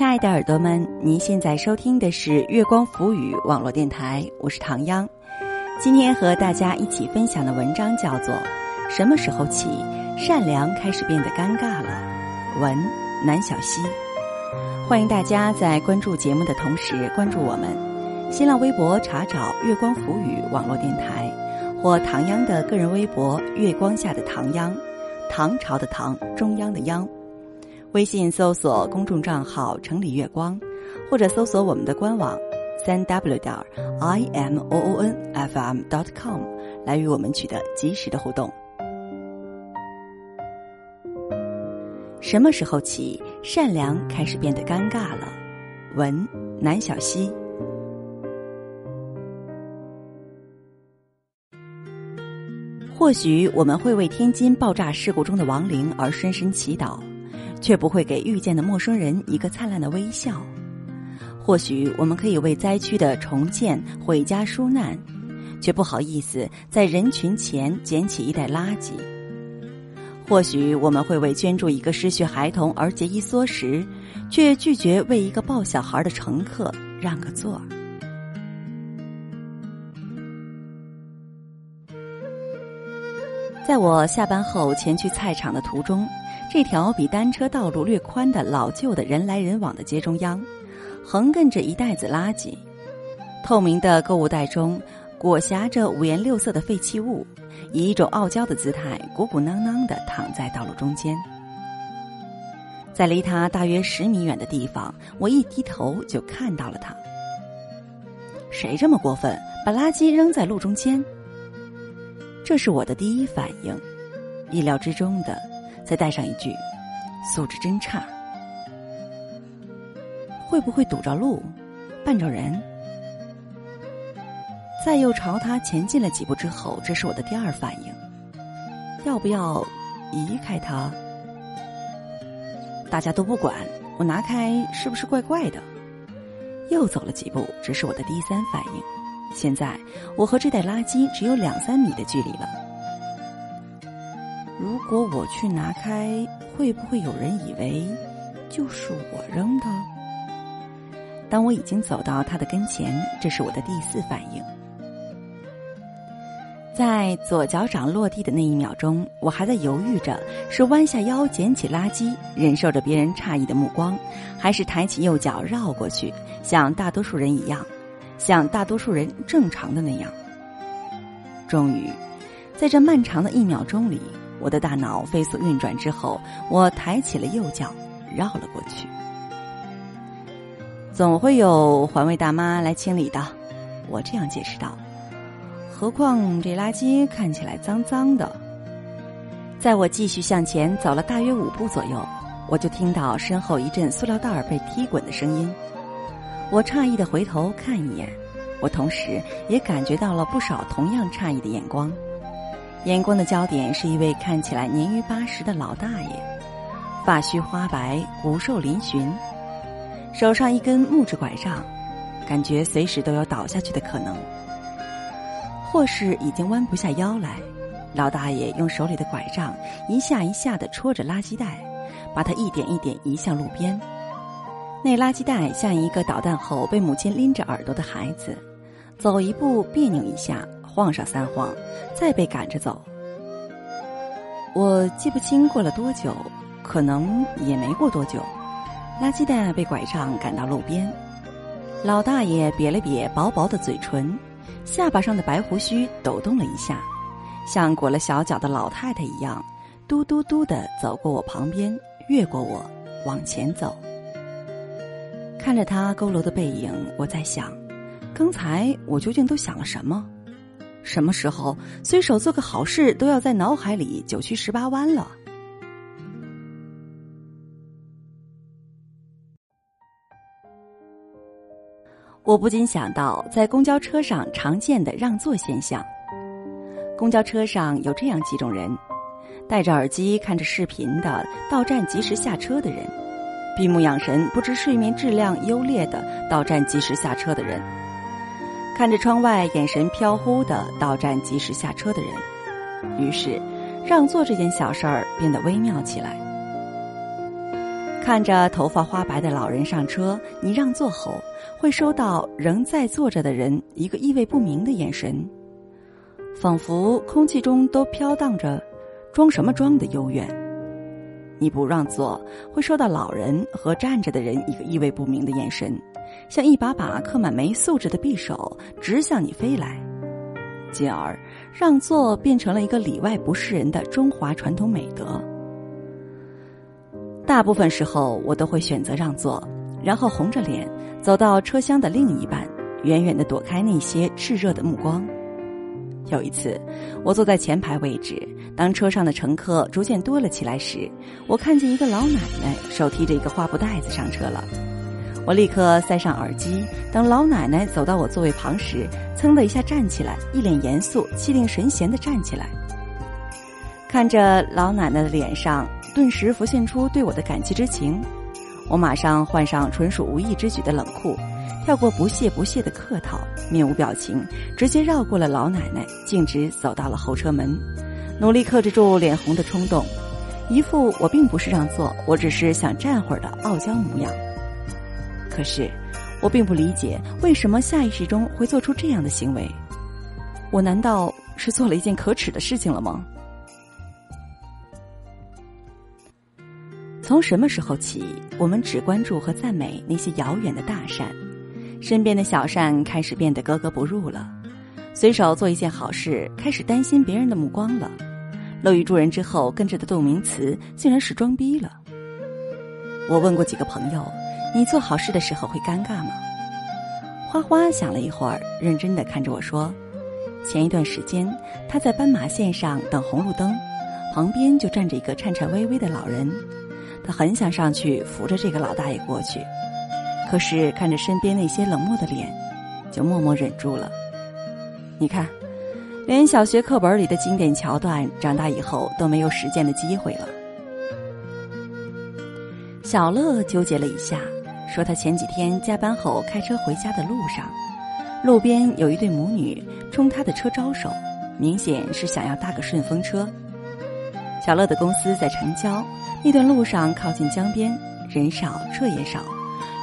亲爱的耳朵们，您现在收听的是月光浮语网络电台，我是唐央。今天和大家一起分享的文章叫做《什么时候起善良开始变得尴尬了》，文南小溪。欢迎大家在关注节目的同时关注我们，新浪微博查找“月光浮语网络电台”或唐央的个人微博“月光下的唐央”，唐朝的唐，中央的央。微信搜索公众账号“城里月光”，或者搜索我们的官网三 w 点 i m o o n f m dot com 来与我们取得及时的互动。什么时候起，善良开始变得尴尬了？文南小溪。或许我们会为天津爆炸事故中的亡灵而深深祈祷。却不会给遇见的陌生人一个灿烂的微笑。或许我们可以为灾区的重建毁家纾难，却不好意思在人群前捡起一袋垃圾。或许我们会为捐助一个失学孩童而节衣缩食，却拒绝为一个抱小孩的乘客让个座。在我下班后前去菜场的途中。这条比单车道路略宽的老旧的人来人往的街中央，横亘着一袋子垃圾。透明的购物袋中裹挟着五颜六色的废弃物，以一种傲娇的姿态鼓鼓囊囊的躺在道路中间。在离他大约十米远的地方，我一低头就看到了他。谁这么过分，把垃圾扔在路中间？这是我的第一反应，意料之中的。再带上一句：“素质真差。”会不会堵着路，绊着人？再又朝他前进了几步之后，这是我的第二反应：要不要移开他？大家都不管，我拿开是不是怪怪的？又走了几步，这是我的第三反应：现在我和这袋垃圾只有两三米的距离了。如果我去拿开，会不会有人以为就是我扔的？当我已经走到他的跟前，这是我的第四反应。在左脚掌落地的那一秒钟，我还在犹豫着是弯下腰捡起垃圾，忍受着别人诧异的目光，还是抬起右脚绕过去，像大多数人一样，像大多数人正常的那样。终于，在这漫长的一秒钟里。我的大脑飞速运转之后，我抬起了右脚，绕了过去。总会有环卫大妈来清理的，我这样解释道。何况这垃圾看起来脏脏的。在我继续向前走了大约五步左右，我就听到身后一阵塑料袋被踢滚的声音。我诧异的回头看一眼，我同时也感觉到了不少同样诧异的眼光。眼光的焦点是一位看起来年逾八十的老大爷，发须花白，骨瘦嶙峋，手上一根木质拐杖，感觉随时都有倒下去的可能，或是已经弯不下腰来。老大爷用手里的拐杖一下一下的戳着垃圾袋，把它一点一点移向路边。那垃圾袋像一个捣蛋后被母亲拎着耳朵的孩子，走一步别扭一下。晃上三晃，再被赶着走。我记不清过了多久，可能也没过多久。垃圾袋被拐杖赶到路边，老大爷瘪了瘪薄薄的嘴唇，下巴上的白胡须抖动了一下，像裹了小脚的老太太一样，嘟嘟嘟的走过我旁边，越过我往前走。看着他佝偻的背影，我在想，刚才我究竟都想了什么？什么时候随手做个好事都要在脑海里九曲十八弯了？我不禁想到在公交车上常见的让座现象。公交车上有这样几种人：戴着耳机看着视频的到站及时下车的人；闭目养神不知睡眠质量优劣的到站及时下车的人。看着窗外，眼神飘忽的到站及时下车的人，于是让座这件小事儿变得微妙起来。看着头发花白的老人上车，你让座后，会收到仍在坐着的人一个意味不明的眼神，仿佛空气中都飘荡着“装什么装”的幽怨。你不让座，会受到老人和站着的人一个意味不明的眼神，像一把把刻满没素质的匕首直向你飞来。进而，让座变成了一个里外不是人的中华传统美德。大部分时候，我都会选择让座，然后红着脸走到车厢的另一半，远远的躲开那些炽热的目光。有一次，我坐在前排位置，当车上的乘客逐渐多了起来时，我看见一个老奶奶手提着一个花布袋子上车了。我立刻塞上耳机，等老奶奶走到我座位旁时，噌的一下站起来，一脸严肃、气定神闲的站起来。看着老奶奶的脸上，顿时浮现出对我的感激之情。我马上换上纯属无意之举的冷酷，跳过不屑不屑的客套，面无表情，直接绕过了老奶奶，径直走到了后车门，努力克制住脸红的冲动，一副我并不是让座，我只是想站会儿的傲娇模样。可是，我并不理解为什么下意识中会做出这样的行为。我难道是做了一件可耻的事情了吗？从什么时候起，我们只关注和赞美那些遥远的大善，身边的小善开始变得格格不入了。随手做一件好事，开始担心别人的目光了。乐于助人之后，跟着的动名词竟然是装逼了。我问过几个朋友。你做好事的时候会尴尬吗？花花想了一会儿，认真的看着我说：“前一段时间，他在斑马线上等红绿灯，旁边就站着一个颤颤巍巍的老人，他很想上去扶着这个老大爷过去，可是看着身边那些冷漠的脸，就默默忍住了。你看，连小学课本里的经典桥段，长大以后都没有实践的机会了。”小乐纠结了一下。说他前几天加班后开车回家的路上，路边有一对母女冲他的车招手，明显是想要搭个顺风车。小乐的公司在城郊，那段路上靠近江边，人少车也少，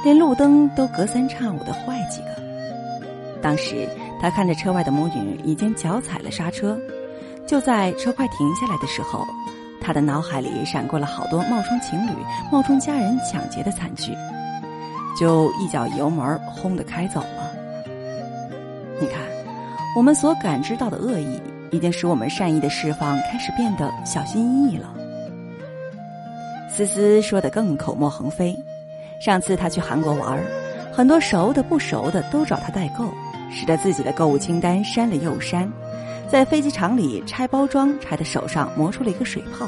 连路灯都隔三差五的坏几个。当时他看着车外的母女已经脚踩了刹车，就在车快停下来的时候，他的脑海里闪过了好多冒充情侣、冒充家人抢劫的惨剧。就一脚油门轰的开走了。你看，我们所感知到的恶意，已经使我们善意的释放开始变得小心翼翼了。思思说的更口沫横飞。上次他去韩国玩，很多熟的不熟的都找他代购，使得自己的购物清单删了又删，在飞机场里拆包装，拆的手上磨出了一个水泡。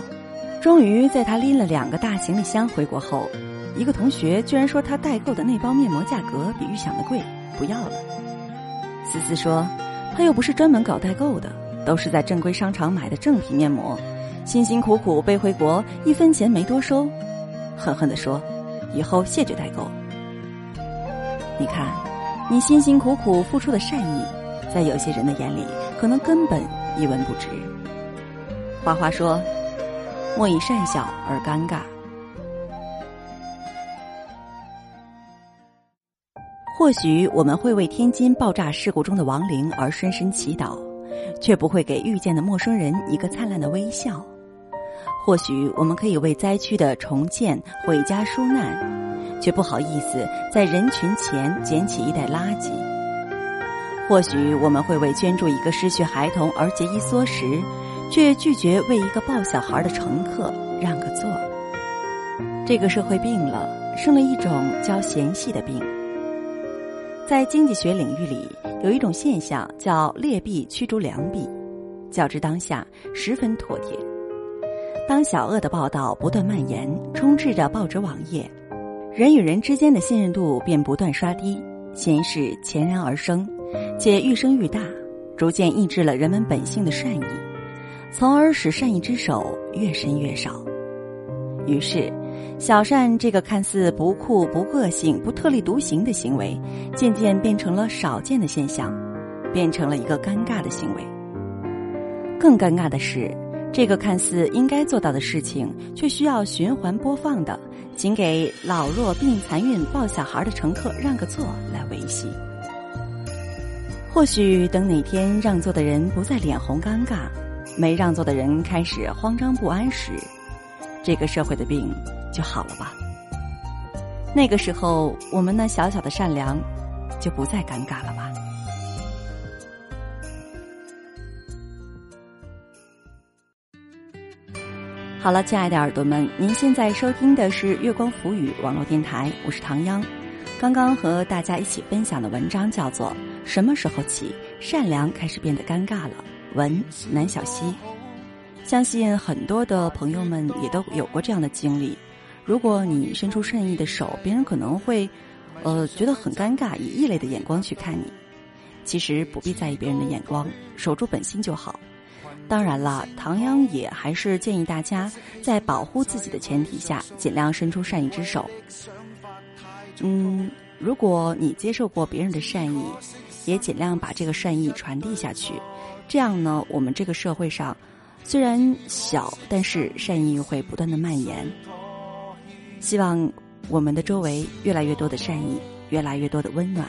终于在他拎了两个大行李箱回国后。一个同学居然说他代购的那包面膜价格比预想的贵，不要了。思思说，他又不是专门搞代购的，都是在正规商场买的正品面膜，辛辛苦苦背回国，一分钱没多收。狠狠地说，以后谢绝代购。你看，你辛辛苦苦付出的善意，在有些人的眼里，可能根本一文不值。花花说，莫以善小而尴尬。或许我们会为天津爆炸事故中的亡灵而深深祈祷，却不会给遇见的陌生人一个灿烂的微笑。或许我们可以为灾区的重建毁家纾难，却不好意思在人群前捡起一袋垃圾。或许我们会为捐助一个失去孩童而节衣缩食，却拒绝为一个抱小孩的乘客让个座。这个社会病了，生了一种叫嫌隙的病。在经济学领域里，有一种现象叫劣币驱逐良币，较之当下十分妥帖。当小恶的报道不断蔓延，充斥着报纸网页，人与人之间的信任度便不断刷低，闲事潜然而生，且愈生愈大，逐渐抑制了人们本性的善意，从而使善意之手越伸越少。于是。小善这个看似不酷、不个性、不特立独行的行为，渐渐变成了少见的现象，变成了一个尴尬的行为。更尴尬的是，这个看似应该做到的事情，却需要循环播放的，请给老弱病残孕抱小孩的乘客让个座来维系。或许等哪天让座的人不再脸红尴尬，没让座的人开始慌张不安时，这个社会的病就好了吧？那个时候，我们那小小的善良就不再尴尬了吧？好了，亲爱的耳朵们，您现在收听的是月光浮语网络电台，我是唐央。刚刚和大家一起分享的文章叫做《什么时候起善良开始变得尴尬了》，文南小溪。相信很多的朋友们也都有过这样的经历。如果你伸出善意的手，别人可能会，呃，觉得很尴尬，以异类的眼光去看你。其实不必在意别人的眼光，守住本心就好。当然了，唐央也还是建议大家在保护自己的前提下，尽量伸出善意之手。嗯，如果你接受过别人的善意，也尽量把这个善意传递下去。这样呢，我们这个社会上虽然小，但是善意会不断的蔓延。希望我们的周围越来越多的善意，越来越多的温暖。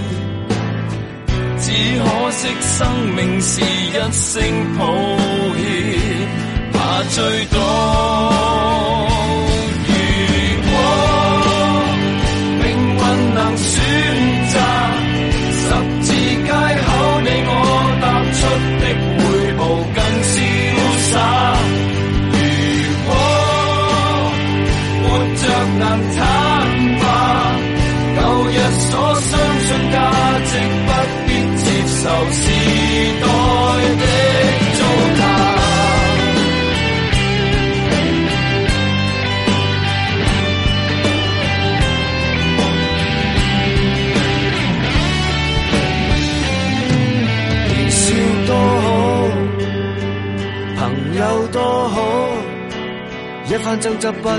只可惜生命是一声抱歉，怕最多。则不会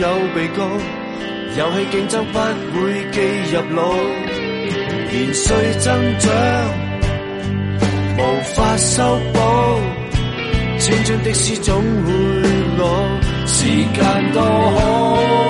有被告，游戏竞争不会记入脑，年岁增长。无法修补，青春的诗总会老，时间多好。